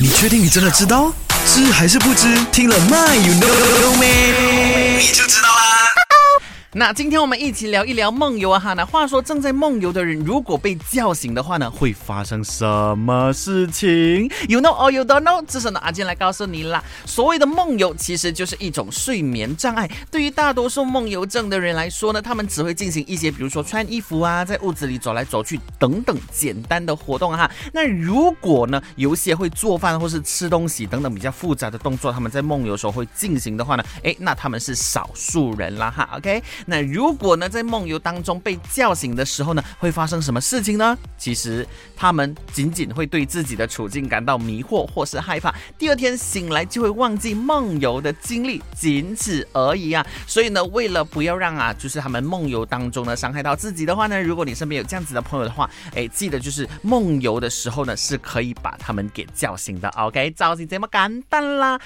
你确定你真的知道？知还是不知？听了 My you know me，？你就知道。那今天我们一起聊一聊梦游啊哈。那话说正在梦游的人，如果被叫醒的话呢，会发生什么事情？You know or you don't know？这是呢阿健来告诉你啦。所谓的梦游，其实就是一种睡眠障碍。对于大多数梦游症的人来说呢，他们只会进行一些，比如说穿衣服啊，在屋子里走来走去等等简单的活动哈。那如果呢，有些会做饭或是吃东西等等比较复杂的动作，他们在梦游时候会进行的话呢，诶，那他们是少数人啦哈。OK。那如果呢，在梦游当中被叫醒的时候呢，会发生什么事情呢？其实他们仅仅会对自己的处境感到迷惑或是害怕，第二天醒来就会忘记梦游的经历，仅此而已啊。所以呢，为了不要让啊，就是他们梦游当中呢伤害到自己的话呢，如果你身边有这样子的朋友的话，哎，记得就是梦游的时候呢，是可以把他们给叫醒的。OK，着急这么简单啦。